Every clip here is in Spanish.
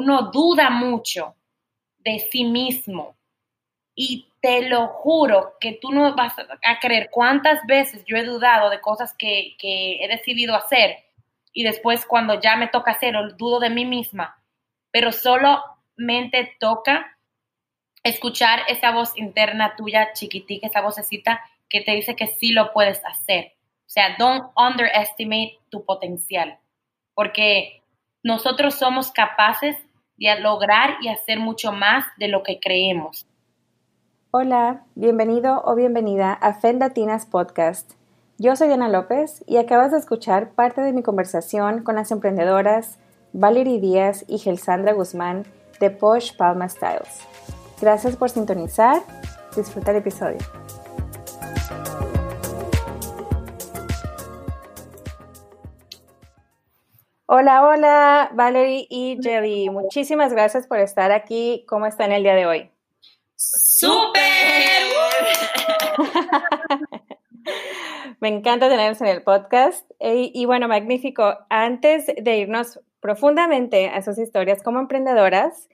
uno duda mucho de sí mismo. Y te lo juro que tú no vas a creer cuántas veces yo he dudado de cosas que, que he decidido hacer y después cuando ya me toca hacerlo, dudo de mí misma. Pero solamente toca escuchar esa voz interna tuya chiquitica, esa vocecita que te dice que sí lo puedes hacer. O sea, don't underestimate tu potencial, porque nosotros somos capaces de lograr y hacer mucho más de lo que creemos. Hola, bienvenido o bienvenida a Fendatinas Podcast. Yo soy Diana López y acabas de escuchar parte de mi conversación con las emprendedoras Valerie Díaz y Gelsandra Guzmán de Posh Palma Styles. Gracias por sintonizar. Disfruta el episodio. Hola, hola, Valerie y Jelly. Muchísimas gracias por estar aquí. ¿Cómo están el día de hoy? ¡Súper! Me encanta tenerlos en el podcast. Y, y, bueno, magnífico. Antes de irnos profundamente a sus historias como emprendedoras,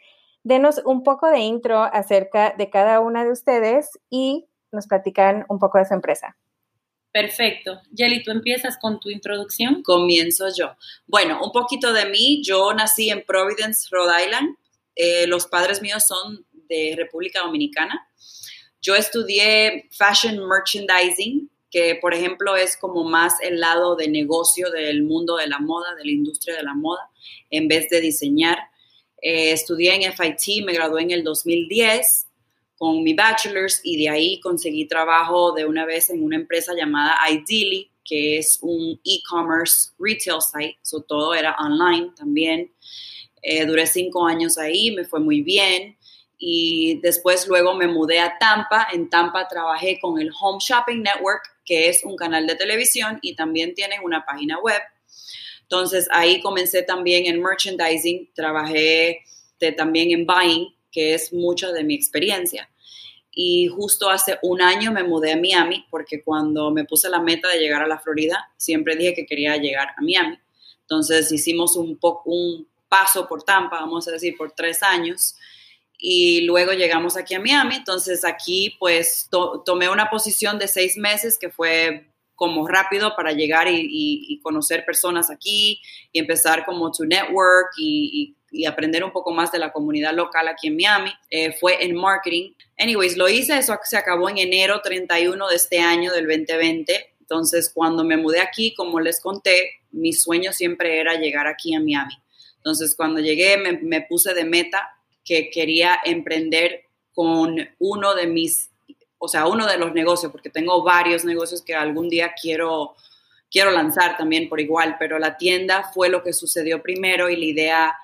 denos un poco de intro acerca de cada una de ustedes y nos platican un poco de su empresa. Perfecto. Jelly, ¿tú empiezas con tu introducción? Comienzo yo. Bueno, un poquito de mí. Yo nací en Providence, Rhode Island. Eh, los padres míos son de República Dominicana. Yo estudié Fashion Merchandising, que por ejemplo es como más el lado de negocio del mundo de la moda, de la industria de la moda, en vez de diseñar. Eh, estudié en FIT, me gradué en el 2010 con mi bachelor's y de ahí conseguí trabajo de una vez en una empresa llamada Ideally, que es un e-commerce retail site, so todo era online también. Eh, duré cinco años ahí, me fue muy bien y después luego me mudé a Tampa. En Tampa trabajé con el Home Shopping Network, que es un canal de televisión y también tienen una página web. Entonces ahí comencé también en merchandising, trabajé también en buying que es mucho de mi experiencia. Y justo hace un año me mudé a Miami porque cuando me puse la meta de llegar a la Florida, siempre dije que quería llegar a Miami. Entonces hicimos un, un paso por Tampa, vamos a decir, por tres años. Y luego llegamos aquí a Miami. Entonces aquí pues tomé una posición de seis meses que fue como rápido para llegar y, conocer personas aquí y empezar como to network y, y aprender un poco más de la comunidad local aquí en Miami. Eh, fue en marketing. Anyways, lo hice, eso se acabó en enero 31 de este año del 2020. Entonces, cuando me mudé aquí, como les conté, mi sueño siempre era llegar aquí a Miami. Entonces, cuando llegué, me, me puse de meta que quería emprender con uno de mis, o sea, uno de los negocios, porque tengo varios negocios que algún día quiero, quiero lanzar también por igual, pero la tienda fue lo que sucedió primero y la idea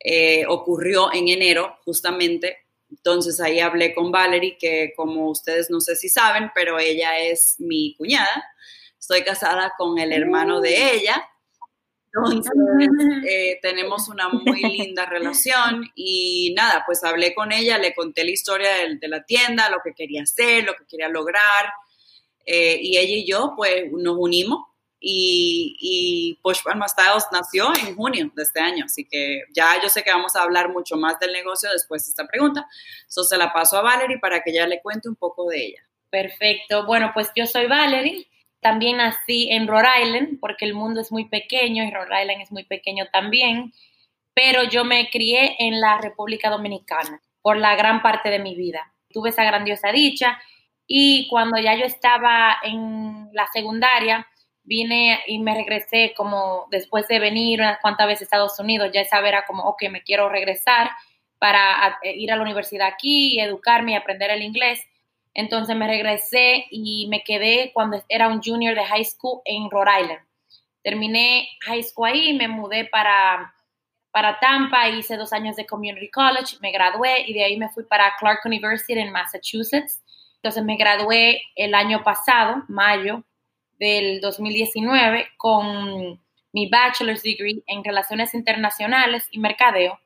eh, ocurrió en enero justamente. Entonces ahí hablé con Valerie, que como ustedes no sé si saben, pero ella es mi cuñada. Estoy casada con el hermano de ella. Entonces eh, tenemos una muy linda relación y nada, pues hablé con ella, le conté la historia de, la tienda, lo que quería hacer, lo que quería lograr. Eh, y ella y yo pues nos unimos y, y Push Palma nació en junio de este año, así que ya yo sé que vamos a hablar mucho más del negocio después de esta pregunta. Eso se la paso a Valerie para que ella le cuente un poco de ella. Perfecto. Bueno, pues yo soy Valerie. También nací en Rhode Island porque el mundo es muy pequeño y Rhode Island es muy pequeño también, pero yo me crié en la República Dominicana por la gran parte de mi vida. Tuve esa grandiosa dicha y cuando ya yo estaba en la secundaria, vine y me regresé como después de venir unas cuantas veces a Estados Unidos, ya esa era como, ok, me quiero regresar para eh, ir a la universidad aquí educarme y aprender el inglés. Entonces me regresé y me quedé cuando era un junior de high school en Rhode Island. Terminé high school ahí, me mudé para, para Tampa, hice dos años de community college, me gradué y de ahí me fui para Clark University en Massachusetts. Entonces me gradué el año pasado, mayo, del 2019 con mi bachelor's degree en relaciones internacionales y mercadeo.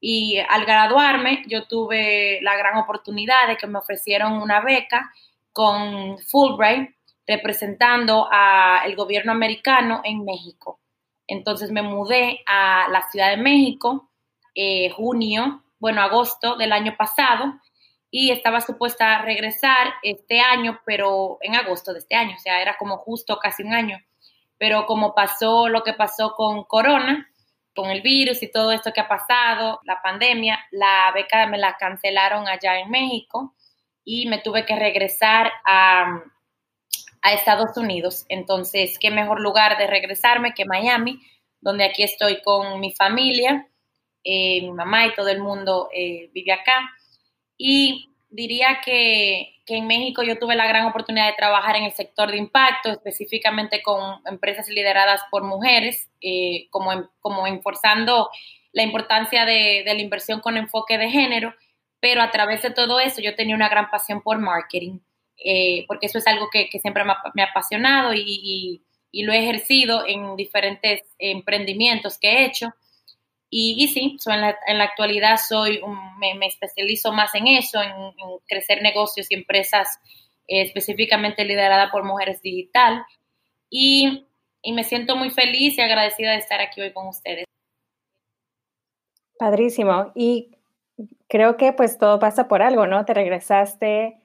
Y al graduarme, yo tuve la gran oportunidad de que me ofrecieron una beca con Fulbright representando al gobierno americano en México. Entonces me mudé a la Ciudad de México eh, junio, bueno, agosto del año pasado y estaba supuesta a regresar este año, pero en agosto de este año, o sea, era como justo casi un año. Pero como pasó lo que pasó con Corona, con el virus y todo esto que ha pasado, la pandemia, la beca me la cancelaron allá en México y me tuve que regresar a, a Estados Unidos. Entonces, qué mejor lugar de regresarme que Miami, donde aquí estoy con mi familia, eh, mi mamá y todo el mundo eh, vive acá. Y diría que, que, en México yo tuve la gran oportunidad de trabajar en el sector de impacto, específicamente con empresas lideradas por mujeres, eh, como, como enforzando la importancia de, la inversión con enfoque de género, pero a través de todo eso yo tenía una gran pasión por marketing, eh, porque eso es algo que, que siempre me ha, me apasionado y, y, y, lo he ejercido en diferentes emprendimientos que he hecho. Y, y sí, so en, la, en, la, actualidad soy un, me, me, especializo más en eso, en, en crecer negocios y empresas eh, específicamente lideradas por mujeres digital. Y, y me siento muy feliz y agradecida de estar aquí hoy con ustedes. Padrísimo. Y creo que pues todo pasa por algo, ¿no? Te regresaste,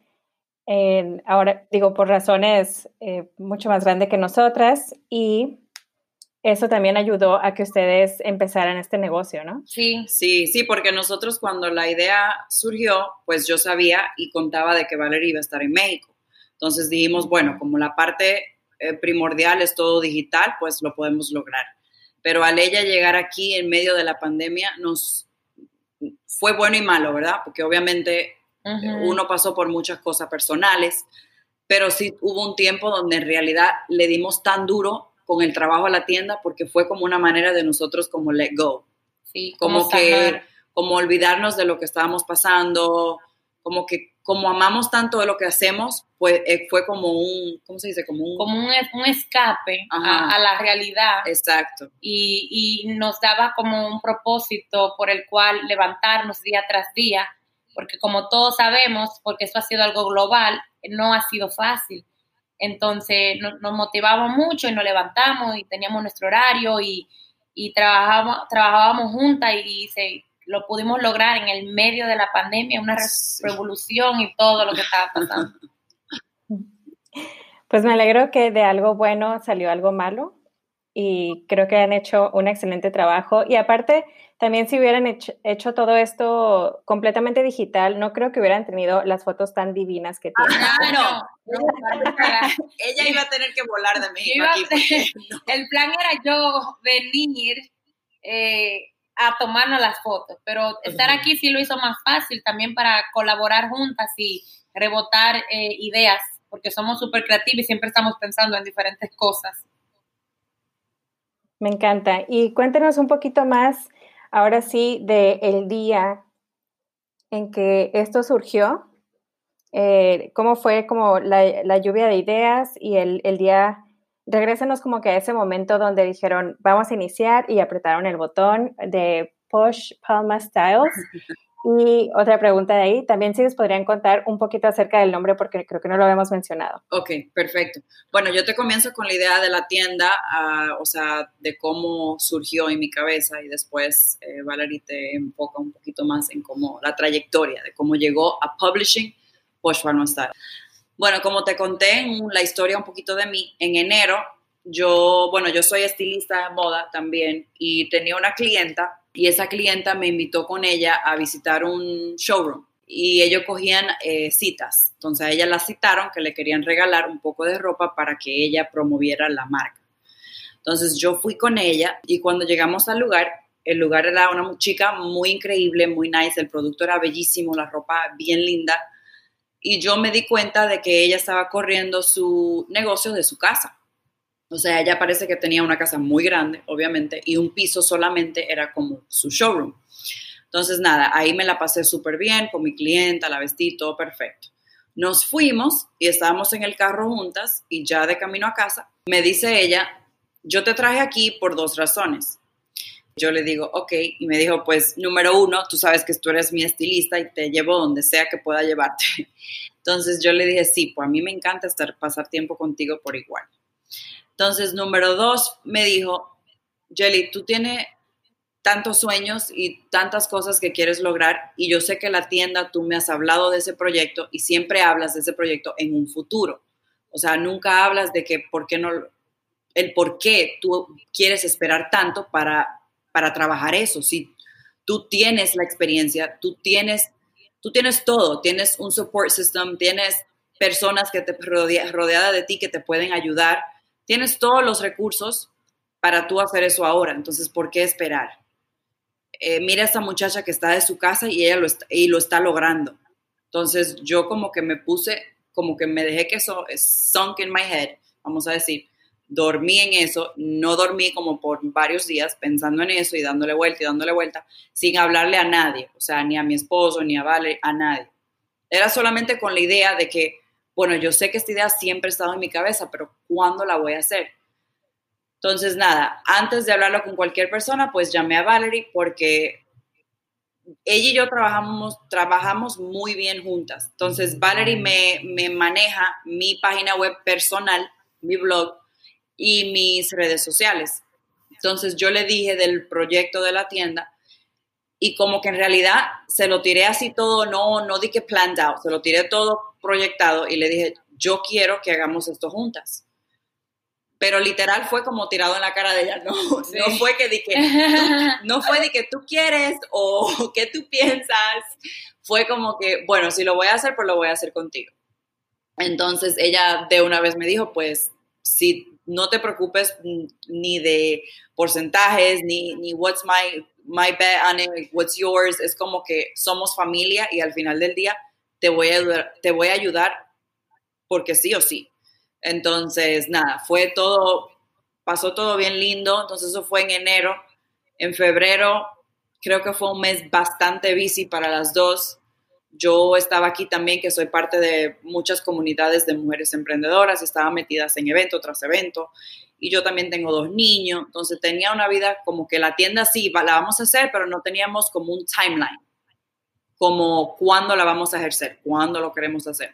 eh, ahora digo, por razones eh, mucho más grandes que nosotras y eso también ayudó a que ustedes empezaran este negocio, ¿no? Sí. Sí, sí, porque nosotros cuando la idea surgió, pues yo sabía y contaba de que Valeria iba a estar en México. Entonces dijimos, bueno, como la parte eh, primordial es todo digital, pues lo podemos lograr. Pero al ella llegar aquí en medio de la pandemia, nos fue bueno y malo, ¿verdad? Porque obviamente uh -huh. uno pasó por muchas cosas personales, pero sí hubo un tiempo donde en realidad le dimos tan duro con el trabajo a la tienda porque fue como una manera de nosotros como let go. Sí, como, como que, como olvidarnos de lo que estábamos pasando, como que como amamos tanto de lo que hacemos, pues eh, fue como un, ¿cómo se dice? Como un, como un, un escape a, a, la realidad. Exacto. Y, y, nos daba como un propósito por el cual levantarnos día tras día, porque como todos sabemos, porque esto ha sido algo global, no ha sido fácil. Entonces no, nos motivamos mucho y nos levantamos y teníamos nuestro horario y, y trabajábamos, trabajábamos juntas y, y se, lo pudimos lograr en el medio de la pandemia, una revolución y todo lo que estaba pasando. Pues me alegro que de algo bueno salió algo malo y creo que han hecho un excelente trabajo. Y aparte, también si hubieran hecho, hecho, todo esto completamente digital, no creo que hubieran tenido las fotos tan divinas que tienen. Ah, no. no Ella iba a tener que volar de mí. Aquí, no. El plan era yo venir eh, a tomarnos las fotos, pero estar aquí sí lo hizo más fácil también para colaborar juntas y rebotar eh, ideas, porque somos súper creativos y siempre estamos pensando en diferentes cosas. Me encanta. Y cuéntenos un poquito más, ahora sí, del el día en que esto surgió. Eh, ¿Cómo fue como la, la, lluvia de ideas y el, el día? Regrésenos como que a ese momento donde dijeron, vamos a iniciar y apretaron el botón de Push Palma Styles. Y otra pregunta de ahí, también si les podrían contar un poquito acerca del nombre porque creo que no lo habíamos mencionado. Ok, perfecto. Bueno, yo te comienzo con la idea de la tienda, uh, o sea, de cómo surgió en mi cabeza y después eh, Valerie te enfoca un poquito más en cómo la trayectoria, de cómo llegó a Publishing Posh Farm Style. Bueno, como te conté en la historia un poquito de mí, en enero yo, bueno, yo soy estilista de moda también y tenía una clienta y esa clienta me invitó con ella a visitar un showroom y ellos cogían eh, citas. Entonces a ella la citaron que le querían regalar un poco de ropa para que ella promoviera la marca. Entonces yo fui con ella y cuando llegamos al lugar, el lugar era una chica muy increíble, muy nice, el producto era bellísimo, la ropa bien linda. Y yo me di cuenta de que ella estaba corriendo su negocio de su casa. O sea, ella parece que tenía una casa muy grande, obviamente, y un piso solamente era como su showroom. Entonces, nada, ahí me la pasé súper bien con mi clienta, la vestí, todo perfecto. Nos fuimos y estábamos en el carro juntas y ya de camino a casa, me dice ella, yo te traje aquí por dos razones. Yo le digo, ok, y me dijo, pues número uno, tú sabes que tú eres mi estilista y te llevo donde sea que pueda llevarte. Entonces yo le dije, sí, pues a mí me encanta estar, pasar tiempo contigo por igual. Entonces, número dos, me dijo, Jelly, tú tienes tantos sueños y tantas cosas que quieres lograr y yo sé que la tienda, tú me has hablado de ese proyecto y siempre hablas de ese proyecto en un futuro. O sea, nunca hablas de que por qué no, el por qué tú quieres esperar tanto para, para trabajar eso. Si tú tienes la experiencia, tú tienes, tú tienes todo, tienes un support system, tienes personas que te rodea, rodeada de ti que te pueden ayudar, tienes todos los recursos para tú hacer eso ahora. Entonces, ¿por qué esperar? Eh, mira a esta muchacha que está de su casa y ella lo está, y lo está logrando. Entonces yo como que me puse, como que me dejé que eso sunk in my head, vamos a decir, dormí en eso, no dormí como por varios días pensando en eso y dándole vuelta y dándole vuelta, sin hablarle a nadie, o sea, ni a mi esposo, ni a Vale, a nadie. Era solamente con la idea de que, bueno, yo sé que esta idea siempre ha estado en mi cabeza, pero ¿cuándo la voy a hacer? Entonces, nada, antes de hablarlo con cualquier persona, pues llamé a Valerie porque ella y yo trabajamos, trabajamos muy bien juntas. Entonces, Valerie me, me maneja mi página web personal, mi blog y mis redes sociales. Entonces, yo le dije del proyecto de la tienda y como que en realidad se lo tiré así todo, no, no di que planned out, se lo tiré todo proyectado y le dije, yo quiero que hagamos esto juntas. Pero literal fue como tirado en la cara de ella, no, no fue que di que, no fue de que tú quieres o que tú piensas, fue como que, bueno, si lo voy a hacer, pues lo voy a habet contigo. Entonces ella de una vez me dijo, pues si no te preocupes ni de porcentajes, ni, ni what's my, my bet on it, what's yours, es como que somos familia y al final del día te voy a te voy a ayudar porque sí o sí. Entonces, nada, fue todo, pasó todo bien lindo. Entonces, eso fue en enero. En febrero, creo que fue un mes bastante busy para las dos. Yo estaba aquí también, que soy parte de muchas comunidades de mujeres emprendedoras, estaba metidas en evento tras evento. Y yo también tengo dos niños, entonces tenía una vida como que la tienda sí, la vamos a hacer, pero no teníamos como un timeline, como cuándo la vamos a ejercer, cuándo lo queremos hacer.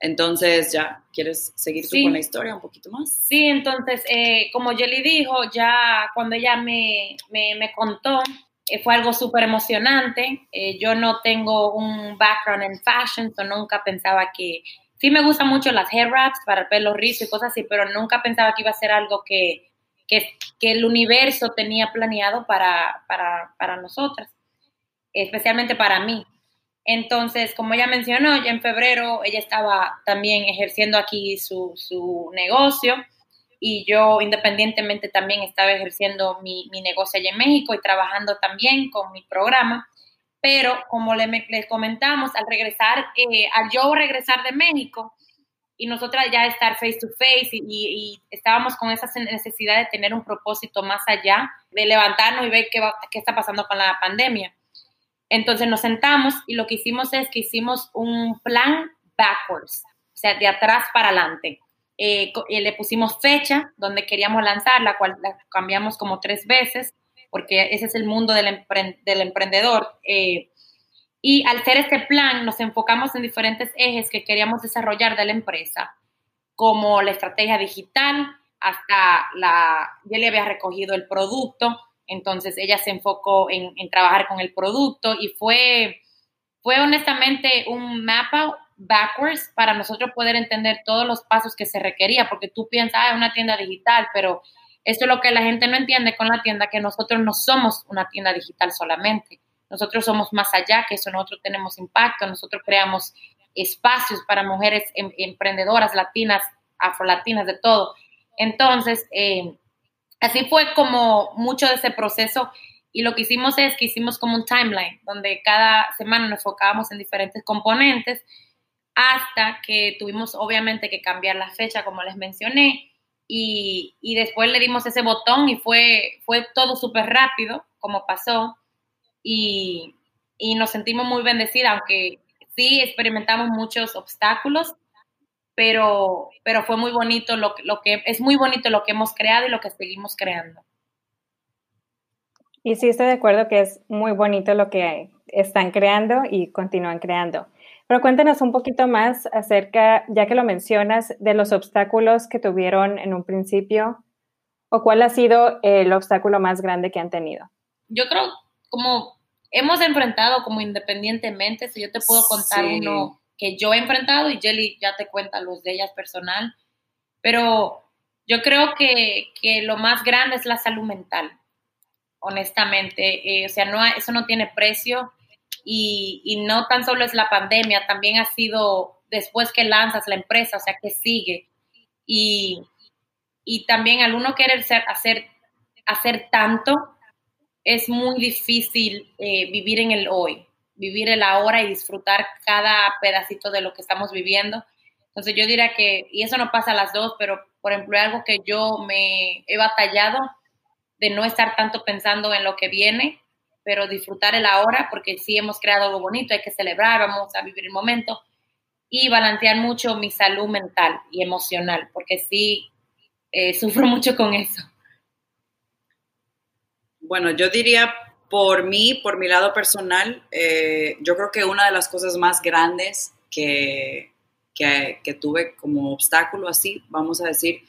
Entonces, ya, ¿quieres seguir tú con la historia un poquito más? Sí, entonces, eh, como Jelly dijo, ya cuando ella me, me, contó, eh, fue algo súper emocionante. Eh, yo no tengo un background en fashion, so nunca pensaba que... Sí me gustan mucho las hair wraps para el pelo rizo y cosas así, pero nunca pensaba que iba a ser algo que, que, que el universo tenía planeado para, para, para nosotras, especialmente para mí. Entonces, como ella mencionó, ya en febrero ella estaba también ejerciendo aquí su, su negocio y yo independientemente también estaba ejerciendo mi, mi, negocio allá en México y trabajando también con mi programa. Pero como les, les comentamos, al regresar, eh, al yo regresar de México y nosotras ya estar face to face y, y, estábamos con esa necesidad de tener un propósito más allá, de levantarnos y ver qué, qué está pasando con la pandemia entonces nos sentamos y lo que hicimos es que hicimos un plan backwards, o sea, de atrás para adelante. Eh, le pusimos fecha donde queríamos lanzar, la cual la cambiamos como tres veces, porque ese es el mundo del, del emprendedor. Eh, y al hacer este plan, nos enfocamos en diferentes ejes que queríamos desarrollar de la empresa, como la estrategia digital, hasta la, ya le había recogido el producto, entonces ella se enfocó en, trabajar con el producto y fue, fue honestamente un mapa backwards para nosotros poder entender todos los pasos que se requería, porque tú piensas, ah, es una tienda digital, pero esto es lo que la gente no entiende con la tienda, que nosotros no somos una tienda digital solamente. Nosotros somos más allá que eso, nosotros tenemos impacto, nosotros creamos espacios para mujeres em, emprendedoras, latinas, afrolatinas, de todo. Entonces, eh, Así fue como mucho de ese proceso y lo que hicimos es que hicimos como un timeline donde cada semana nos enfocábamos en diferentes componentes hasta que tuvimos obviamente que cambiar la fecha como les mencioné y, después le dimos ese botón y fue, fue todo súper rápido como pasó y, y nos sentimos muy bendecidas aunque sí experimentamos muchos obstáculos pero, pero fue muy bonito lo, lo que, es muy bonito lo que hemos creado y lo que seguimos creando. Y sí estoy de acuerdo que es muy bonito lo que están creando y continúan creando. Pero cuéntanos un poquito más acerca, ya que lo mencionas, de los obstáculos que tuvieron en un principio o cuál ha sido el obstáculo más grande que han tenido. yo creo como hemos enfrentado como independientemente, si yo te puedo contar uno que yo he enfrentado y Jelly ya te cuenta los de ellas personal, pero yo creo que, que lo más grande es la salud mental, honestamente, eh, o sea, no, eso no tiene precio y, y no tan solo es la pandemia, también ha sido después que lanzas la empresa, o sea, que sigue. Y, y también al uno querer ser, hacer, hacer tanto, es muy difícil eh, vivir en el hoy, vivir el ahora y disfrutar cada pedacito de lo que estamos viviendo. Entonces yo diría que, y eso no pasa a las dos, pero por ejemplo, algo que yo me he batallado de no estar tanto pensando en lo que viene, pero disfrutar el ahora, porque sí hemos creado algo bonito, hay que celebrar, vamos a vivir el momento, y balancear mucho mi salud mental y emocional, porque sí eh, sufro mucho con eso. Bueno, yo diría por mí, por mi lado personal, eh, yo creo que una de las cosas más grandes que, que, tuve como obstáculo así, vamos a decir,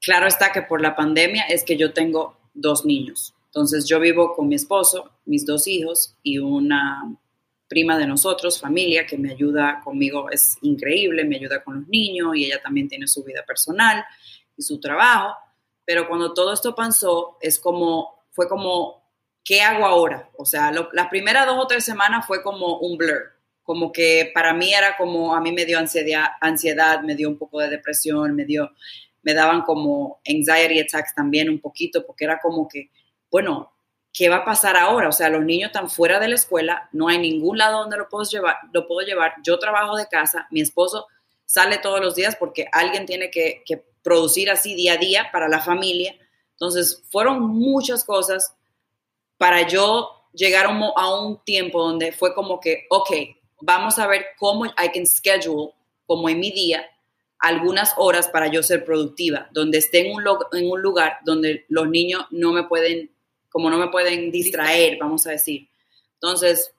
claro está que por la pandemia es que yo tengo dos niños. Entonces yo vivo con mi esposo, mis dos hijos y una prima de nosotros, familia, que me ayuda conmigo, es increíble, me ayuda con los niños y ella también tiene su vida personal y su trabajo pero cuando todo esto pasó, es como, fue como, ¿qué hago ahora? O sea, las primeras dos o tres semanas fue como un blur, como que para mí era como, a mí me dio ansiedad, ansiedad me dio un poco de depresión, me dio, me daban como anxiety attacks también un poquito, porque era como que, bueno, ¿qué va a pasar ahora? O sea, los niños están fuera de la escuela, no hay ningún lado donde lo puedo llevar, lo puedo llevar. Yo trabajo de casa, mi esposo sale todos los días porque alguien tiene que, que producir así día a día para la familia. Entonces, fueron muchas cosas para yo llegar a un tiempo donde fue como que, ok, vamos a ver cómo I can schedule, como en mi día, algunas horas para yo ser productiva, donde esté en un, lugar donde los niños no me pueden, como no me pueden distraer, vamos a decir. Entonces,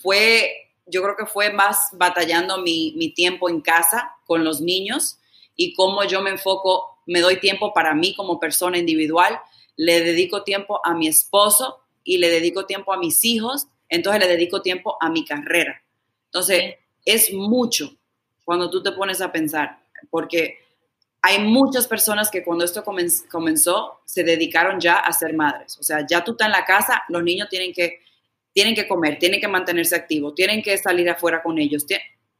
fue, yo creo que fue más batallando mi, mi tiempo en casa con los niños y cómo yo me enfoco, me doy tiempo para mí como persona individual, le dedico tiempo a mi esposo y le dedico tiempo a mis hijos, entonces le dedico tiempo a mi carrera. Entonces, es mucho cuando tú te pones a pensar, porque hay muchas personas que cuando esto comenzó se dedicaron ya a ser madres. O sea, ya tú estás en la casa, los niños tienen que, tienen que comer, tienen que mantenerse activos, tienen que salir afuera con ellos.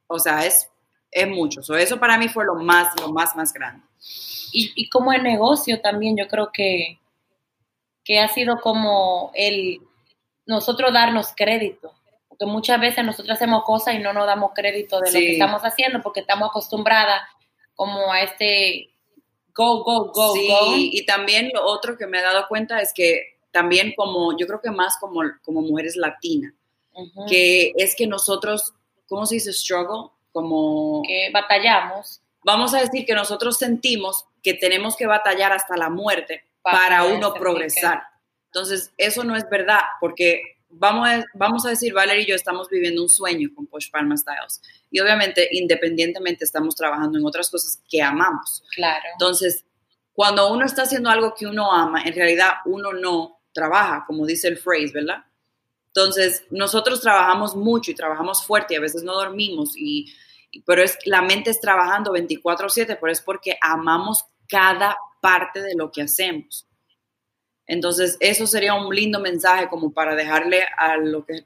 O sea, es es mucho. eso para mí fue lo más, lo más, más grande. Y, como el negocio también, yo creo que, que ha sido como el nosotros darnos crédito. Porque muchas veces nosotros hacemos cosas y no nos damos crédito de lo que estamos haciendo porque estamos acostumbradas como a este go, go, go, sí, go. Y también lo otro que me he dado cuenta es que también como, yo creo que más como, como mujeres latinas, que es que nosotros, ¿cómo se dice struggle? como... Que batallamos. Vamos a decir que nosotros sentimos que tenemos que batallar hasta la muerte para, uno progresar. Entonces, eso no es verdad, porque vamos a, vamos a decir, Valerie y yo estamos viviendo un sueño con Push Palma Styles. Y obviamente, independientemente, estamos trabajando en otras cosas que amamos. Claro. Entonces, cuando uno está haciendo algo que uno ama, en realidad uno no trabaja, como dice el phrase, ¿verdad? Entonces, nosotros trabajamos mucho y trabajamos fuerte y a veces no dormimos y pero es la mente es trabajando 24/7, pero es porque amamos cada parte de lo que hacemos. Entonces, eso sería un lindo mensaje como para dejarle a lo que,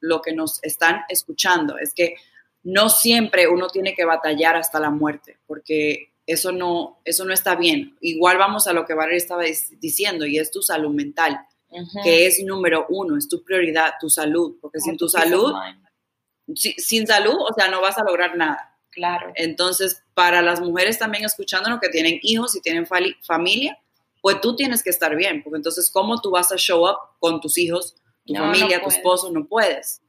lo que nos están escuchando, es que no siempre uno tiene que batallar hasta la muerte, porque eso no, eso no está bien. Igual vamos a lo que Valeria estaba diciendo, y es tu salud mental, que es número uno, es tu prioridad, tu salud, porque sin tu salud sin salud, o sea, no vas a lograr nada. Claro. Entonces, para las mujeres también escuchándonos que tienen hijos y tienen familia, pues tú tienes que estar bien, porque entonces, ¿cómo tú vas a show up con tus hijos, tu familia, tu esposo? No puedes.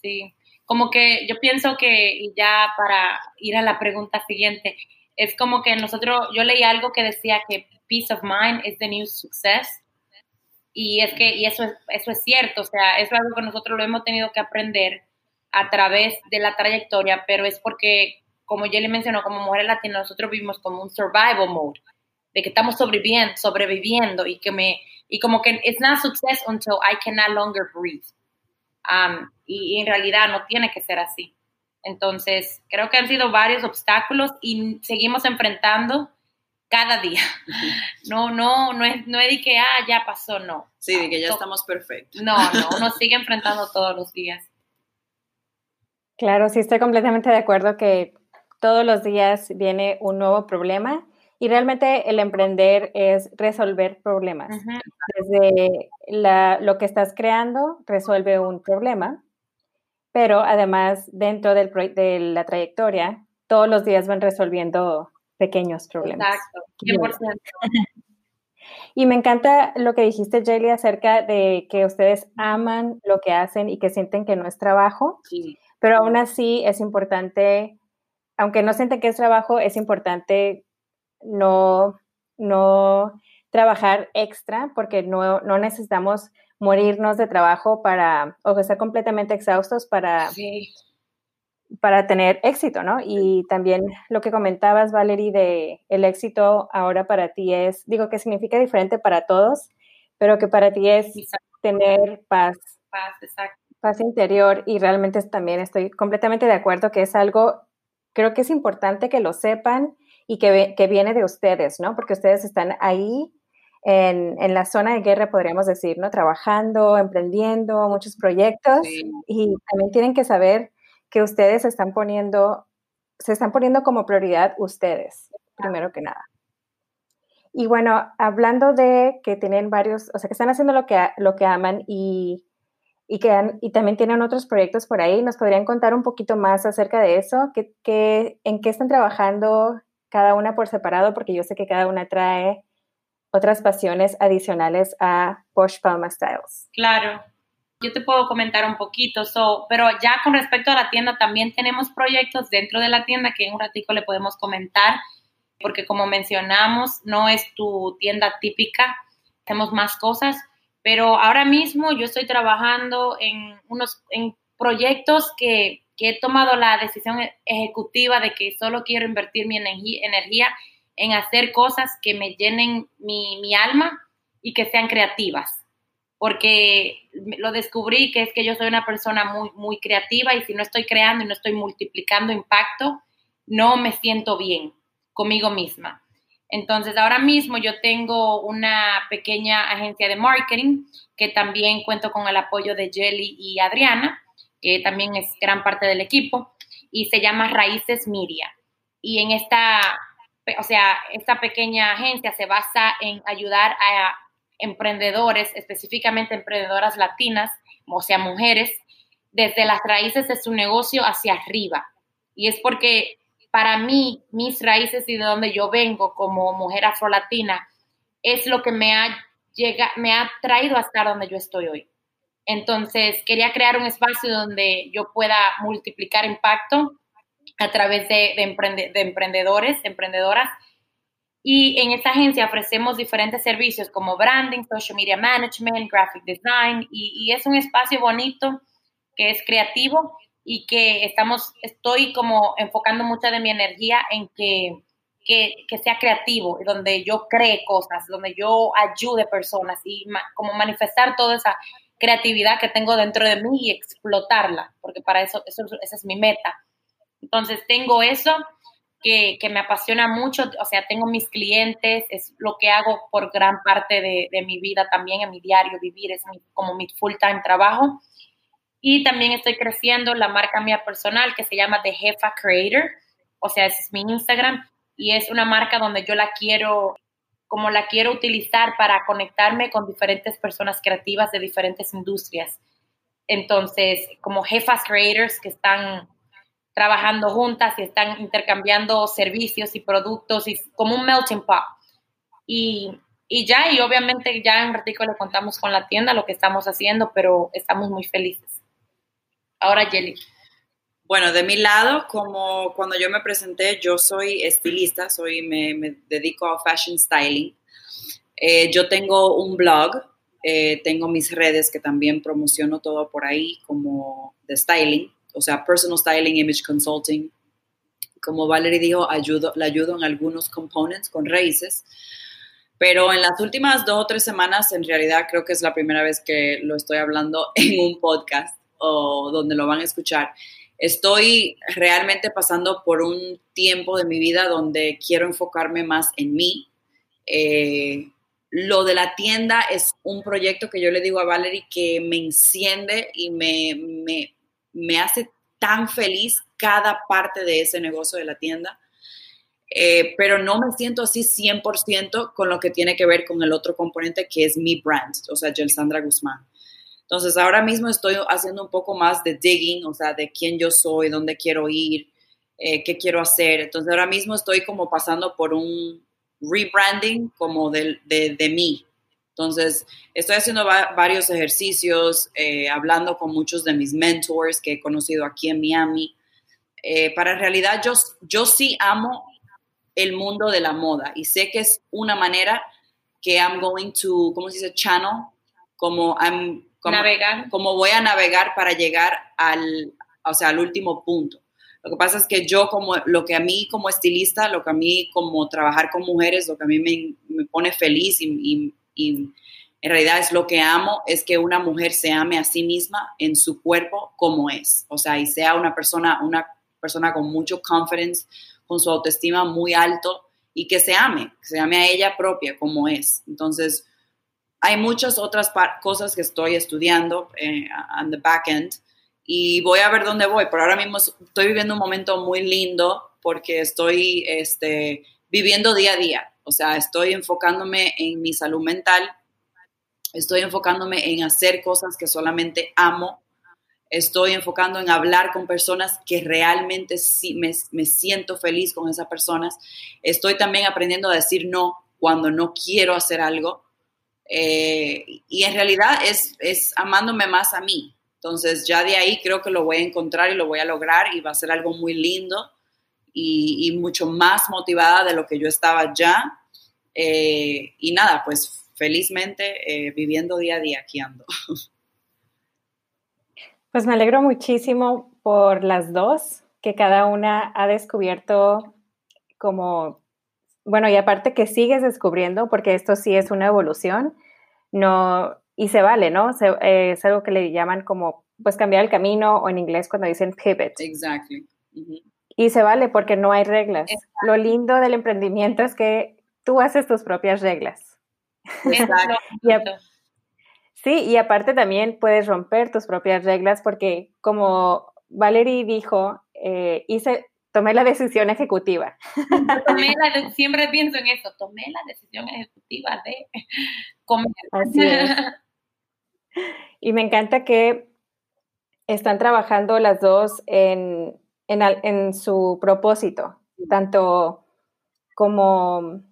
Sí, como que yo pienso que, y ya para ir a la pregunta siguiente, es como que nosotros, yo leí algo que decía que peace of mind is the new success. Y es que, y eso es, eso es cierto, o sea, es algo que nosotros lo hemos tenido que aprender a través de la trayectoria, pero es porque, como ya le mencionó, como mujeres latinas, nosotros vivimos como un survival mode, de que estamos sobreviviendo, sobreviviendo y que me, Y como que it's not success until I can no longer breathe. Um, y, en realidad no tiene que ser así. Entonces, creo que han sido varios obstáculos y seguimos enfrentando cada día. No, no, no es, no es de que, ah, ya pasó, no. Sí, de que ya estamos perfectos. No, no, uno sigue enfrentando todos los días. Claro, sí, estoy completamente de acuerdo que todos los días viene un nuevo problema y realmente el emprender es resolver problemas. Desde lo que estás creando, resuelve un problema, pero además dentro del, de la trayectoria, todos los días van resolviendo pequeños problemas. Exacto, 100%. Y me encanta lo que dijiste, Jelly, acerca de que ustedes aman lo que hacen y que sienten que no es trabajo, pero aún así es importante, aunque no sienten que es trabajo, es importante no, no trabajar extra porque no, no necesitamos morirnos de trabajo para, o estar completamente exhaustos para, para tener éxito, ¿no? Y también lo que comentabas, Valerie, de el éxito ahora para ti es, digo que significa diferente para todos, pero que para ti es tener paz. Paz, exacto. Paz interior y realmente también estoy completamente de acuerdo que es algo, creo que es importante que lo sepan y que, que viene de ustedes, ¿no? Porque ustedes están ahí en, en, la zona de guerra, podríamos decir, ¿no? Trabajando, emprendiendo, muchos proyectos y también tienen que saber que ustedes se están poniendo, se están poniendo como prioridad ustedes, primero que nada. Y bueno, hablando de que tienen varios, o sea, que están haciendo lo que, lo que aman y, y que y también tienen otros proyectos por ahí, ¿nos podrían contar un poquito más acerca de eso? ¿Qué, qué, en qué están trabajando cada una por separado? Porque yo sé que cada una trae otras pasiones adicionales a Posh Palma Styles. Claro, yo te puedo comentar un poquito, so, pero ya con respecto a la tienda también tenemos proyectos dentro de la tienda que en un ratico le podemos comentar, porque como mencionamos, no es tu tienda típica, tenemos más cosas, pero ahora mismo yo estoy trabajando en unos en proyectos que, que he tomado la decisión ejecutiva de que solo quiero invertir mi energía en hacer cosas que me llenen mi, mi alma y que sean creativas porque lo descubrí que es que yo soy una persona muy, muy creativa y si no estoy creando y no estoy multiplicando impacto, no me siento bien conmigo misma. Entonces, ahora mismo yo tengo una pequeña agencia de marketing que también cuento con el apoyo de Jelly y Adriana, que también es gran parte del equipo, y se llama Raíces Miria. Y en esta, o sea, esta pequeña agencia se basa en ayudar a emprendedores, específicamente emprendedoras latinas, o sea, mujeres, desde las raíces de su negocio hacia arriba. Y es porque para mí, mis raíces y de donde yo vengo como mujer afrolatina, es lo que me ha, llega, me ha traído a estar donde yo estoy hoy. Entonces, quería crear un espacio donde yo pueda multiplicar impacto a través de, de, de emprendedores, emprendedoras, y en esta agencia ofrecemos diferentes servicios como branding, social media management, graphic design, y, es un espacio bonito que es creativo y que estamos, estoy como enfocando mucha de mi energía en que, que, que sea creativo, donde yo cree cosas, donde yo ayude personas y como manifestar toda esa creatividad que tengo dentro de mí y explotarla, porque para eso, eso esa es mi meta. Entonces tengo eso que, me apasiona mucho, o sea, tengo mis clientes, es lo que hago por gran parte de, mi vida también, en mi diario vivir, es como mi full time trabajo. Y también estoy creciendo la marca mía personal que se llama The Jefa Creator, o sea, ese es mi Instagram, y es una marca donde yo la quiero, como la quiero utilizar para conectarme con diferentes personas creativas de diferentes industrias. Entonces, como Jefas Creators que están trabajando juntas y están intercambiando servicios y productos y como un melting pot. Y, y ya, y obviamente ya en un ratito le contamos con la tienda lo que estamos haciendo, pero estamos muy felices. Ahora, Jelly. Bueno, de mi lado, como cuando yo me presenté, yo soy estilista, soy, me, dedico a fashion styling. Eh, yo tengo un blog, eh, tengo mis redes que también promociono todo por ahí como de styling o sea, personal styling, image consulting. Como Valerie dijo, ayudo, le ayudo en algunos components con raíces. Pero en las últimas dos o tres semanas, en realidad creo que es la primera vez que lo estoy hablando en un podcast o donde lo van a escuchar. Estoy realmente pasando por un tiempo de mi vida donde quiero enfocarme más en mí. Eh, lo de la tienda es un proyecto que yo le digo a Valerie que me enciende y me, me, me hace tan feliz cada parte de ese negocio de la tienda. Eh, pero no me siento así 100% con lo que tiene que ver con el otro componente que es mi brand, o sea, Sandra Guzmán. Entonces, ahora mismo estoy haciendo un poco más de digging, o sea, de quién yo soy, dónde quiero ir, eh, qué quiero hacer. Entonces, ahora mismo estoy como pasando por un rebranding como de, de, mí. Entonces, estoy haciendo varios ejercicios, eh, hablando con muchos de mis mentors que he conocido aquí en Miami. para en realidad, yo, yo sí amo el mundo de la moda y sé que es una manera que I'm going to, ¿cómo se dice? Channel, como I'm, como, navegar. como voy a navegar para llegar al, o sea, al último punto. Lo que pasa es que yo como, lo que a mí como estilista, lo que a mí como trabajar con mujeres, lo que a mí me, me pone feliz y, y, en realidad es lo que amo, es que una mujer se ame a sí misma en su cuerpo como es. O sea, y sea una persona, una persona con mucho confidence, con su autoestima muy alto y que se ame, que se ame a ella propia como es. Entonces, hay muchas otras cosas que estoy estudiando eh, on the back end y voy a ver dónde voy, pero ahora mismo estoy viviendo un momento muy lindo porque estoy este, viviendo día a día, o sea, estoy enfocándome en mi salud mental, estoy enfocándome en hacer cosas que solamente amo estoy enfocando en hablar con personas que realmente sí me, siento feliz con esas personas. Estoy también aprendiendo a decir no cuando no quiero hacer algo. Eh, y en realidad es, es amándome más a mí. Entonces ya de ahí creo que lo voy a encontrar y lo voy a lograr y va a ser algo muy lindo y, mucho más motivada de lo que yo estaba ya. Eh, y nada, pues felizmente eh, viviendo día a día aquí ando. Pues me alegro muchísimo por las dos, que cada una ha descubierto como, bueno, y aparte que sigues descubriendo, porque esto sí es una evolución, no, y se vale, ¿no? Eh, es algo que le llaman como, pues cambiar el camino, o en inglés cuando dicen pivot. Exactly. Y se vale porque no hay reglas. Lo lindo del emprendimiento es que tú haces tus propias reglas. Exacto. Sí, y aparte también puedes romper tus propias reglas porque como Valerie dijo, eh, hice, tomé la decisión ejecutiva. Tomé la siempre pienso en eso, tomé la decisión ejecutiva de comer. Así es. Y me encanta que están trabajando las dos en, en, en su propósito, tanto como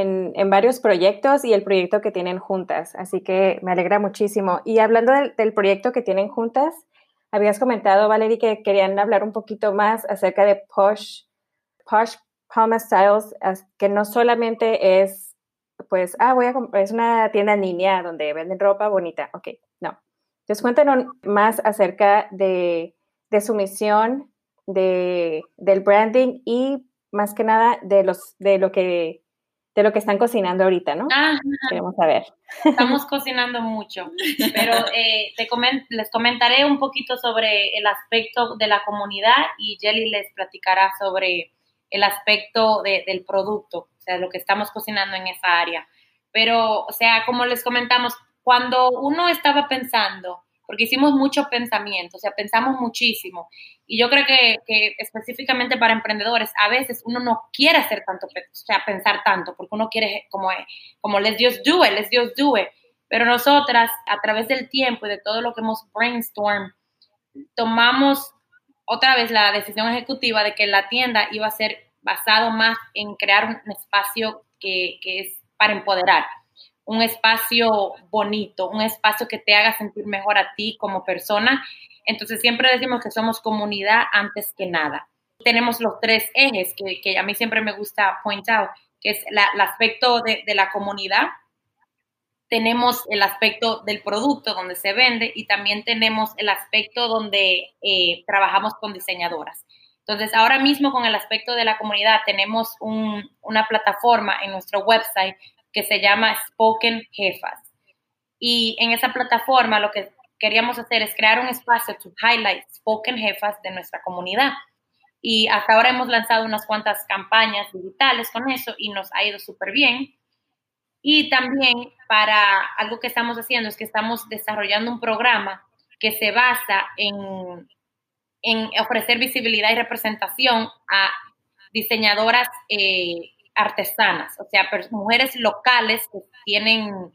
en, varios proyectos y el proyecto que tienen juntas. Así que me alegra muchísimo. Y hablando del, proyecto que tienen juntas, habías comentado, Valerie, que querían hablar un poquito más acerca de Posh, Posh Palma Styles, que no solamente es, pues, ah, voy a es una tienda en línea donde venden ropa bonita. Ok, no. Entonces, cuéntanos más acerca de, de su misión, de, del branding y más que nada de, los, de lo que de lo que están cocinando ahorita, ¿no? Ah, Queremos saber. Estamos cocinando mucho, pero eh, les comentaré un poquito sobre el aspecto de la comunidad y Jelly les platicará sobre el aspecto del producto, o sea, lo que estamos cocinando en esa área. Pero, o sea, como les comentamos, cuando uno estaba pensando porque hicimos mucho pensamiento, o sea, pensamos muchísimo. Y yo creo que, específicamente para emprendedores, a veces uno no quiere hacer tanto, o sea, pensar tanto, porque uno quiere como, como les Dios do les Dios do. Pero nosotras, a través del tiempo y de todo lo que hemos brainstorm, tomamos otra vez la decisión ejecutiva de que la tienda iba a ser basado más en crear un espacio que, que es para empoderar un espacio bonito, un espacio que te haga sentir mejor a ti como persona. Entonces siempre decimos que somos comunidad antes que nada. Tenemos los tres ejes que, a mí siempre me gusta point out, que es el aspecto de, la comunidad, tenemos el aspecto del producto donde se vende y también tenemos el aspecto donde eh, trabajamos con diseñadoras. Entonces, ahora mismo con el aspecto de la comunidad tenemos una plataforma en nuestro website que se llama Spoken Jefas. Y en esa plataforma lo que queríamos hacer es crear un espacio to highlight Spoken Jefas de nuestra comunidad. Y hasta ahora hemos lanzado unas cuantas campañas digitales con eso y nos ha ido súper bien. Y también para algo que estamos haciendo es que estamos desarrollando un programa que se basa en, en ofrecer visibilidad y representación a diseñadoras eh, artesanas, o sea, mujeres locales que tienen,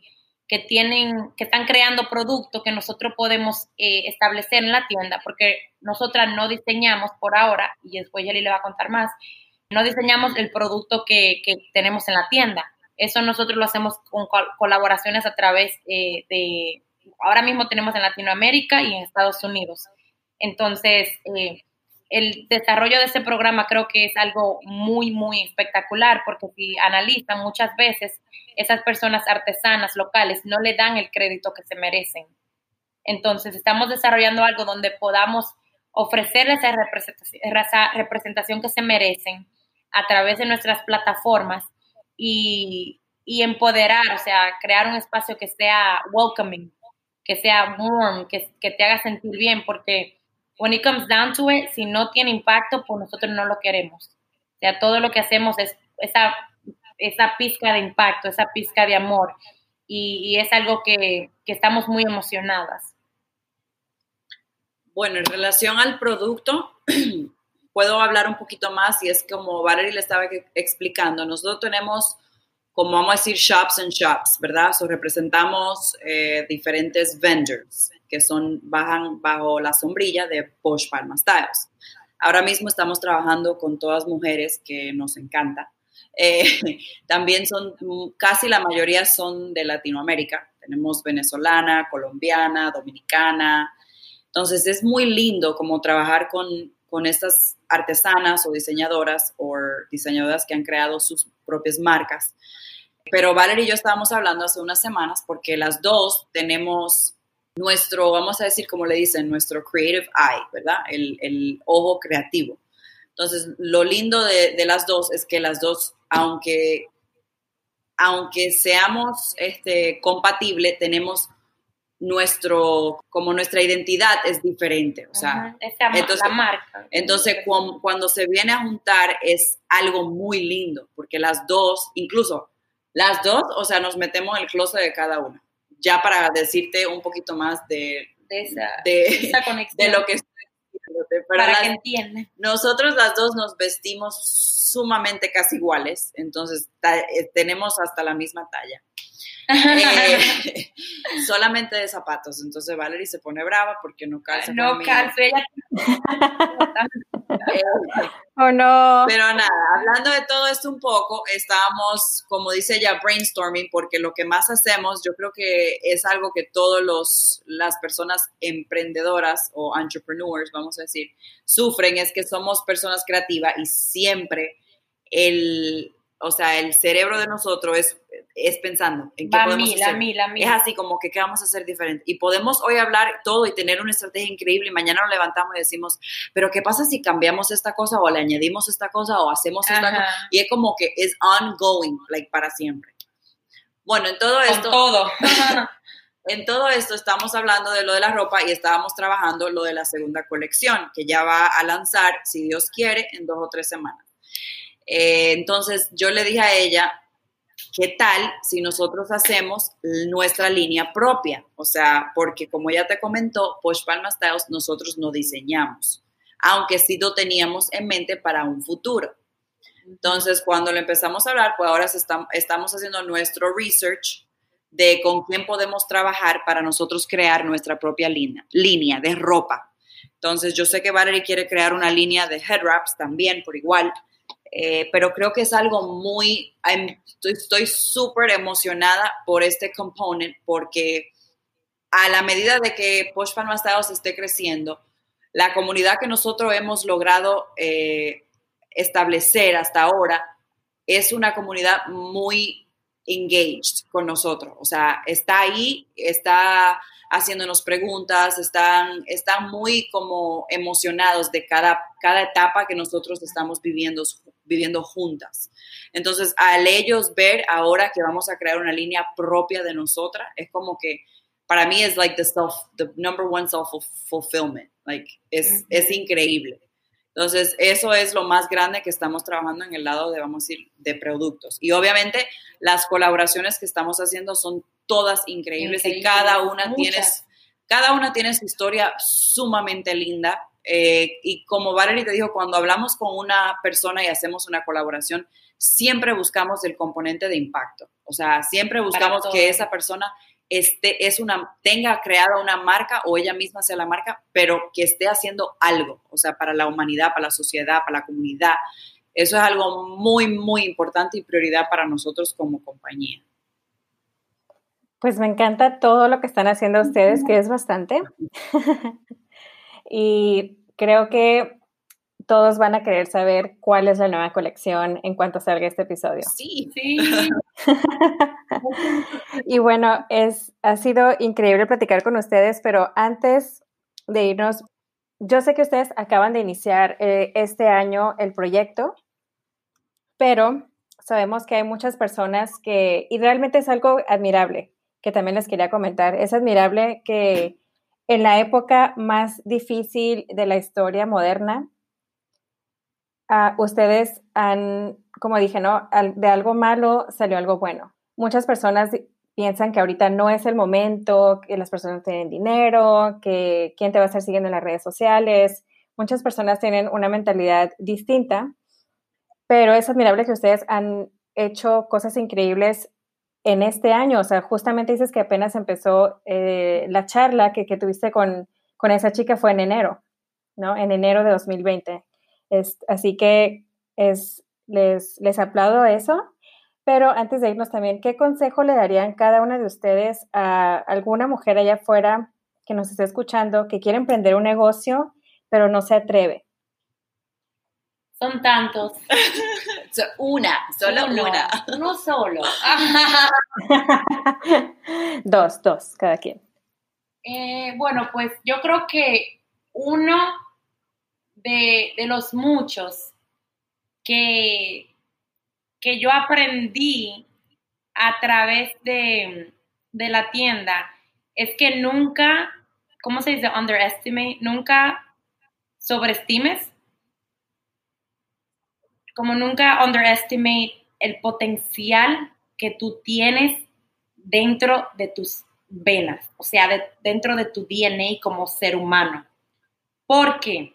que tienen, que están creando productos que nosotros podemos eh, establecer en la tienda, porque nosotras no diseñamos por ahora, y después Yeli le va a contar más, no diseñamos el producto que, que tenemos en la tienda. Eso nosotros lo hacemos con colaboraciones a través eh, de, ahora mismo tenemos en Latinoamérica y en Estados Unidos. Entonces, eh, el desarrollo de ese programa creo que es algo muy, muy espectacular, porque si analizan muchas veces, esas personas artesanas locales no le dan el crédito que se merecen. Entonces, estamos desarrollando algo donde podamos ofrecerles esa representación, que se merecen a través de nuestras plataformas y, empoderar, o sea, crear un espacio que sea welcoming, que sea warm, que, que te haga sentir bien, porque when it comes down to it, si no tiene impacto, pues nosotros no lo queremos. O sea, todo lo que hacemos es esa, pizca de impacto, esa pizca de amor, y, es algo que, que estamos muy emocionadas. Bueno, en relación al producto, puedo hablar un poquito más y es como Valerie le estaba explicando, nosotros tenemos, como vamos a decir, shops and shops, ¿verdad? So, representamos eh, diferentes vendors que son, bajan bajo la sombrilla de Posh Palma Styles. Ahora mismo estamos trabajando con todas mujeres que nos encanta. Eh, también son, casi la mayoría son de Latinoamérica. Tenemos venezolana, colombiana, dominicana. Entonces es muy lindo como trabajar con, con estas artesanas o diseñadoras o diseñadoras que han creado sus propias marcas. Pero Valerie y yo estábamos hablando hace unas semanas porque las dos tenemos nuestro, vamos a decir como le dicen, nuestro creative eye, ¿verdad? El, ojo creativo. Entonces, lo lindo de, de, las dos es que las dos, aunque, aunque seamos este, compatibles, tenemos nuestro, como nuestra identidad es diferente, o sea, entonces, la marca. Entonces, cuando, se viene a juntar es algo muy lindo, porque las dos, incluso las dos, o sea, nos metemos en el closet de cada una, ya para decirte un poquito más de, de, esa, de, de lo que estoy para que entiendan. Nosotros las dos nos vestimos sumamente casi iguales, entonces eh, tenemos hasta la misma talla. Eh, solamente de zapatos. Entonces Valerie se pone brava porque no calza. No calza, ella. oh no. Pero nada, hablando de todo esto un poco, estábamos, como dice ella, brainstorming, porque lo que más hacemos, yo creo que es algo que todos los las personas emprendedoras o entrepreneurs, vamos a decir, sufren, es que somos personas creativas y siempre el o sea, el cerebro de nosotros es, es pensando en qué podemos hacer. Es así como que qué vamos a hacer diferente. Y podemos hoy hablar todo y tener una estrategia increíble y mañana nos levantamos y decimos, pero ¿qué pasa si cambiamos esta cosa o le añadimos esta cosa o hacemos esta cosa? Y es como que es ongoing, like para siempre. Bueno, en todo esto... todo. en todo esto estamos hablando de lo de la ropa y estábamos trabajando lo de la segunda colección, que ya va a lanzar, si Dios quiere, en dos o tres semanas. Eh, entonces yo le dije a ella, ¿qué tal si nosotros hacemos nuestra línea propia? O sea, porque como ya te comentó, Posh Palma Styles nosotros no diseñamos, aunque sí lo teníamos en mente para un futuro. Entonces, cuando lo empezamos a hablar, pues ahora estamos haciendo nuestro research de con quién podemos trabajar para nosotros crear nuestra propia línea, línea de ropa. Entonces, yo sé que Valerie quiere crear una línea de head wraps también, por igual. Eh, pero creo que es algo muy, estoy súper emocionada por este component porque a la medida de que Posh Palma Estados esté creciendo, la comunidad que nosotros hemos logrado eh, establecer hasta ahora es una comunidad muy engaged con nosotros, o sea, está ahí, está haciéndonos preguntas, están, están muy como emocionados de cada, cada etapa que nosotros estamos viviendo viviendo juntas. Entonces, al ellos ver ahora que vamos a crear una línea propia de nosotras, es como que para mí es like the self, the number one self fulfillment. Like, es, es increíble. Entonces, eso es lo más grande que estamos trabajando en el lado de, vamos a decir, de productos. Y obviamente, las colaboraciones que estamos haciendo son todas increíbles y cada una tiene cada una tiene su historia sumamente linda. Eh, y como Valerie te dijo, cuando hablamos con una persona y hacemos una colaboración, siempre buscamos el componente de impacto. O sea, siempre buscamos que esa persona esté, es una, tenga creada una marca o ella misma sea la marca, pero que esté haciendo algo, o sea, para la humanidad, para la sociedad, para la comunidad. Eso es algo muy, muy importante y prioridad para nosotros como compañía. Pues me encanta todo lo que están haciendo ustedes, que es bastante. y creo que todos van a querer saber cuál es la nueva colección en cuanto salga este episodio. Sí, sí. y bueno, es, ha sido increíble platicar con ustedes, pero antes de irnos, yo sé que ustedes acaban de iniciar eh, este año el proyecto, pero sabemos que hay muchas personas que, y realmente es algo admirable, que también les quería comentar, es admirable que en la época más difícil de la historia moderna, Ah, ustedes han, como dije, ¿no? de algo malo salió algo bueno. Muchas personas piensan que ahorita no es el momento, que las personas tienen dinero, que quién te va a estar siguiendo en las redes sociales. Muchas personas tienen una mentalidad distinta, pero es admirable que ustedes han hecho cosas increíbles en este año. O sea, justamente dices que apenas empezó eh, la charla que, que tuviste con, con esa chica fue en enero, ¿no? En enero de 2020 así que es, les, les aplaudo eso. Pero antes de irnos también, ¿qué consejo le darían cada una de ustedes a alguna mujer allá afuera que nos esté escuchando, que quiere emprender un negocio, pero no se atreve? Son tantos. una, solo una. Uno solo. dos, dos, cada quien. Eh, bueno, pues yo creo que uno de, los muchos que, que yo aprendí a través de, de la tienda es que nunca, ¿cómo se dice? Underestimate, nunca sobreestimes, como nunca underestimate el potencial que tú tienes dentro de tus venas, o sea, dentro de tu DNA como ser humano. ¿Por qué?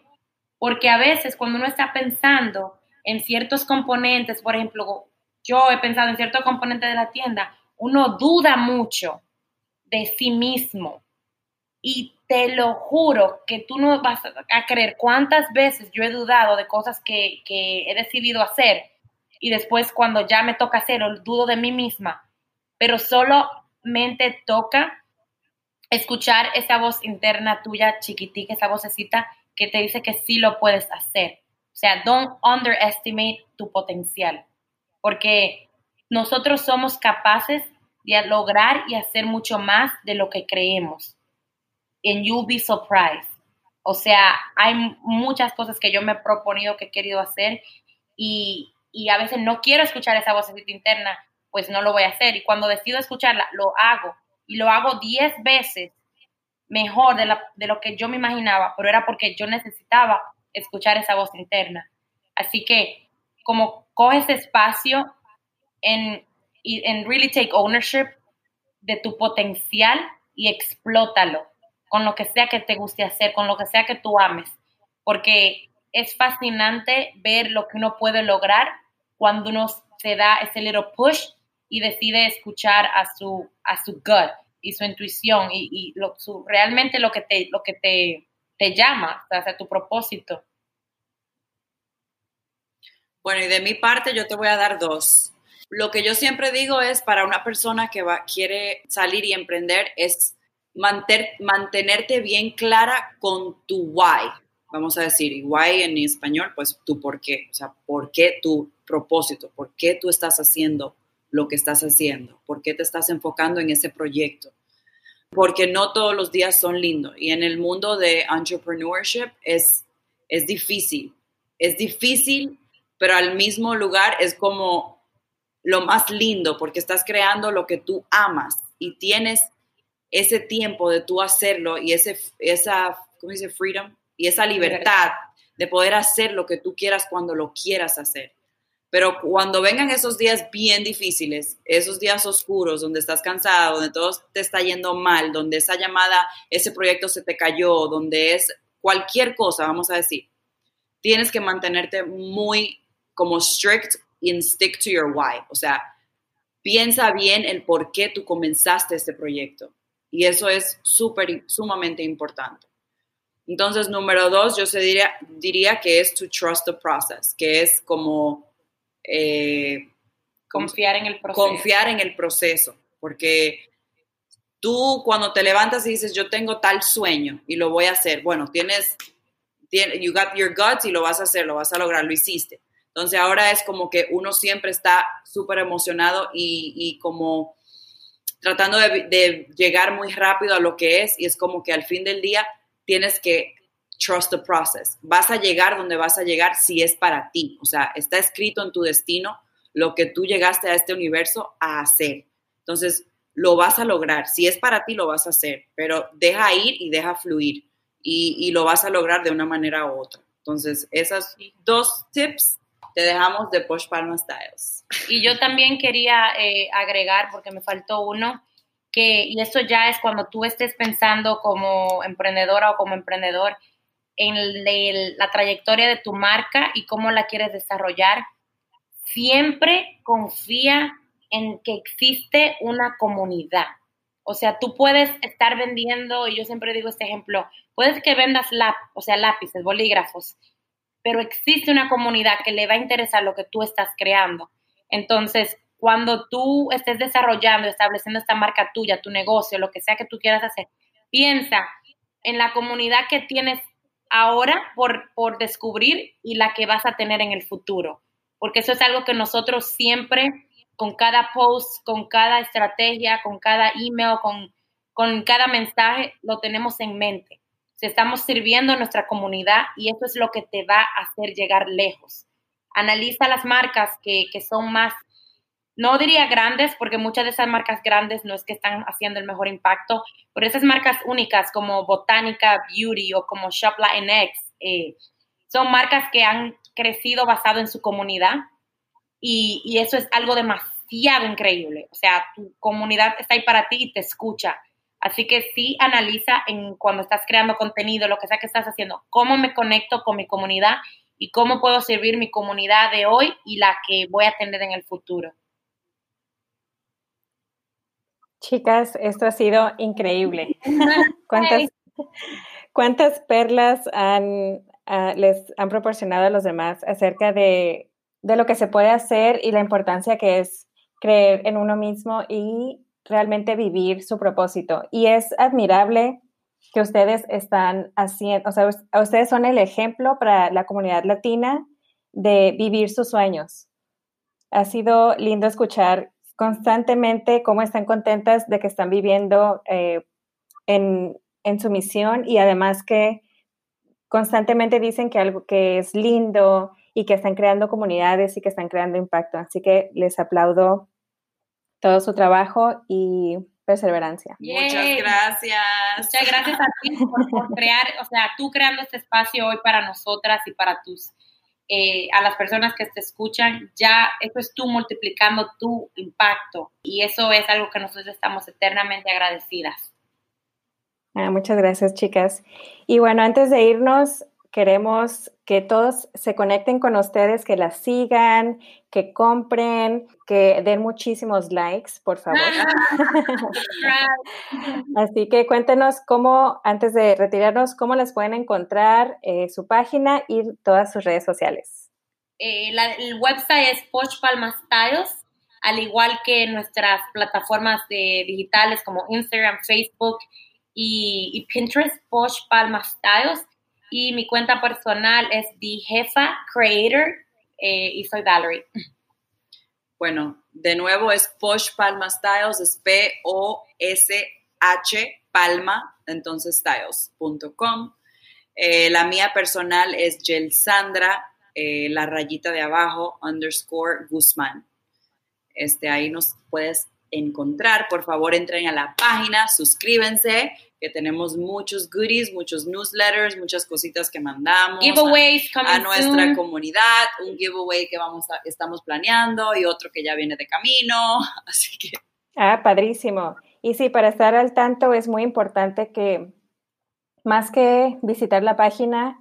Porque a veces cuando uno está pensando en ciertos componentes, por ejemplo, yo he pensado en ciertos componentes de la tienda, uno duda mucho de sí mismo. Y te lo juro que tú no vas a creer cuántas veces yo he dudado de cosas que, que he decidido hacer y después cuando ya me toca hacerlo, dudo de mí misma. Pero solamente toca escuchar esa voz interna tuya chiquitica, esa vocecita que te dice que sí lo puedes hacer. O sea, don't underestimate tu potencial, porque nosotros somos capaces de lograr y hacer mucho más de lo que creemos. And you'll be surprised. O sea, hay muchas cosas que yo me he proponido, que he querido hacer y, y a veces no quiero escuchar esa vocecita interna, pues no lo voy a hacer. Y cuando decido escucharla, lo hago. Y lo hago 10 veces mejor de, de lo que yo me imaginaba, pero era porque yo necesitaba escuchar esa voz interna. Así que como coge ese espacio en, en really take ownership de tu potencial y explótalo con lo que sea que te guste hacer, con lo que sea que tú ames, porque es fascinante ver lo que uno puede lograr cuando uno se da ese little push y decide escuchar a su, a su gut, y su intuición y, lo, su, realmente lo que te, lo que te, te llama, o sea, tu propósito. Bueno, y de mi parte yo te voy a dar dos. Lo que yo siempre digo es para una persona que va, quiere salir y emprender es mantenerte bien clara con tu why. Vamos a decir, y why en español, pues tu por qué. O sea, por qué tu propósito, por qué tú estás haciendo lo que estás haciendo, por qué te estás enfocando en ese proyecto, porque no todos los días son lindos y en el mundo de entrepreneurship es, es difícil, es difícil pero al mismo lugar es como lo más lindo porque estás creando lo que tú amas y tienes ese tiempo de tú hacerlo y ese, esa, ¿cómo dice? Freedom y esa libertad de poder hacer lo que tú quieras cuando lo quieras hacer. Pero cuando vengan esos días bien difíciles, esos días oscuros donde estás cansado, donde todo te está yendo mal, donde esa llamada, ese proyecto se te cayó, donde es cualquier cosa, vamos a decir, tienes que mantenerte muy como strict and stick to your why. O sea, piensa bien el por qué tú comenzaste este proyecto. Y eso es súper, sumamente importante. Entonces, número dos, yo se diría, diría que es to trust the process, que es como... Eh, confiar en el proceso. Confiar en el proceso, porque tú cuando te levantas y dices, yo tengo tal sueño y lo voy a hacer, bueno, tienes, tienes you got your guts y lo vas a hacer, lo vas a lograr, lo hiciste. Entonces ahora es como que uno siempre está súper emocionado y, y, como tratando de, de, llegar muy rápido a lo que es y es como que al fin del día tienes que trust the process. Vas a llegar donde vas a llegar si es para ti. O sea, está escrito en tu destino lo que tú llegaste a este universo a hacer. Entonces, lo vas a lograr. Si es para ti, lo vas a hacer, pero deja ir y deja fluir y, y lo vas a lograr de una manera u otra. Entonces, esos dos tips te dejamos de Posh Palma Styles. Y yo también quería eh, agregar, porque me faltó uno, que, y eso ya es cuando tú estés pensando como emprendedora o como emprendedor en la trayectoria de tu marca y cómo la quieres desarrollar, siempre confía en que existe una comunidad. O sea, tú puedes estar vendiendo, y yo siempre digo este ejemplo, puedes que vendas lap, o sea, lápices, bolígrafos, pero existe una comunidad que le va a interesar lo que tú estás creando. Entonces, cuando tú estés desarrollando, estableciendo esta marca tuya, tu negocio, lo que sea que tú quieras hacer, piensa en la comunidad que tienes ahora por, por descubrir y la que vas a tener en el futuro. Porque eso es algo que nosotros siempre, con cada post, con cada estrategia, con cada email, con, con cada mensaje, lo tenemos en mente estamos sirviendo a nuestra comunidad y eso es lo que te va a hacer llegar lejos. Analiza las marcas que, que son más, no diría grandes, porque muchas de esas marcas grandes no es que están haciendo el mejor impacto, pero esas marcas únicas como Botánica Beauty o como Shop Latinx, eh, son marcas que han crecido basado en su comunidad y, y eso es algo demasiado increíble. O sea, tu comunidad está ahí para ti y te escucha Así que sí analiza en cuando estás creando contenido, lo que sea que estás haciendo, cómo me conecto con mi comunidad y cómo puedo servir mi comunidad de hoy y la que voy a tener en el futuro. Chicas, esto ha sido increíble. ¿Cuántas, cuántas perlas han, uh, les han proporcionado a los demás acerca de, de lo que se puede hacer y la importancia que es creer en uno mismo y realmente vivir su propósito. Y es admirable que ustedes están haciendo, o sea, ustedes son el ejemplo para la comunidad latina de vivir sus sueños. Ha sido lindo escuchar constantemente cómo están contentas de que están viviendo eh, en, en su misión y además que constantemente dicen que algo que es lindo y que están creando comunidades y que están creando impacto. Así que les aplaudo todo su trabajo y perseverancia. Muchas gracias. Muchas gracias a ti por, crear, o sea, tú creando este espacio hoy para nosotras y para tus, eh, a las personas que te escuchan, ya eso es tú multiplicando tu impacto y eso es algo que nosotros estamos eternamente agradecidas. Ah, muchas gracias, chicas. Y bueno, antes de irnos, Queremos que todos se conecten con ustedes, que las sigan, que compren, que den muchísimos likes, por favor. Así que cuéntenos cómo, antes de retirarnos, cómo las pueden encontrar, eh, su página y todas sus redes sociales. Eh, el website es Posh Palma Styles, al igual que nuestras plataformas de, digitales como Instagram, Facebook y, y Pinterest, Posh Palma Styles y mi cuenta personal es The Jefa Creator eh, y soy Valerie. Bueno, de nuevo es Posh Palma Styles, es P-O-S-H Palma, entonces styles.com. Eh, la mía personal es Gelsandra eh, la rayita de abajo, underscore Guzmán. Este, ahí nos puedes encontrar. Por favor, entren a la página, suscríbanse, que tenemos muchos goodies, muchos newsletters, muchas cositas que mandamos Giveaways a, a nuestra comunidad, un giveaway que vamos a, estamos planeando y otro que ya viene de camino, así que... Ah, padrísimo. Y sí, para estar al tanto es muy importante que más que visitar la página,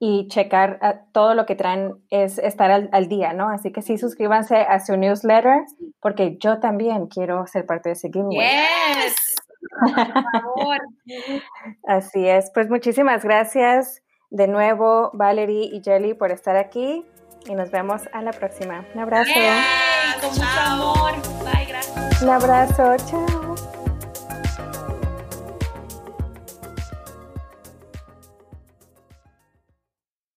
y checar ah, todo lo que traen es estar al, día, ¿no? Así que sí, suscríbanse a su newsletter porque yo también quiero ser parte de ese giveaway. Yes. Por favor. Así es. Pues muchísimas gracias de nuevo, Valerie y Jelly, por estar aquí y nos vemos a la próxima. Un abrazo. con mucho amor. Bye, gracias. Un abrazo. Chao.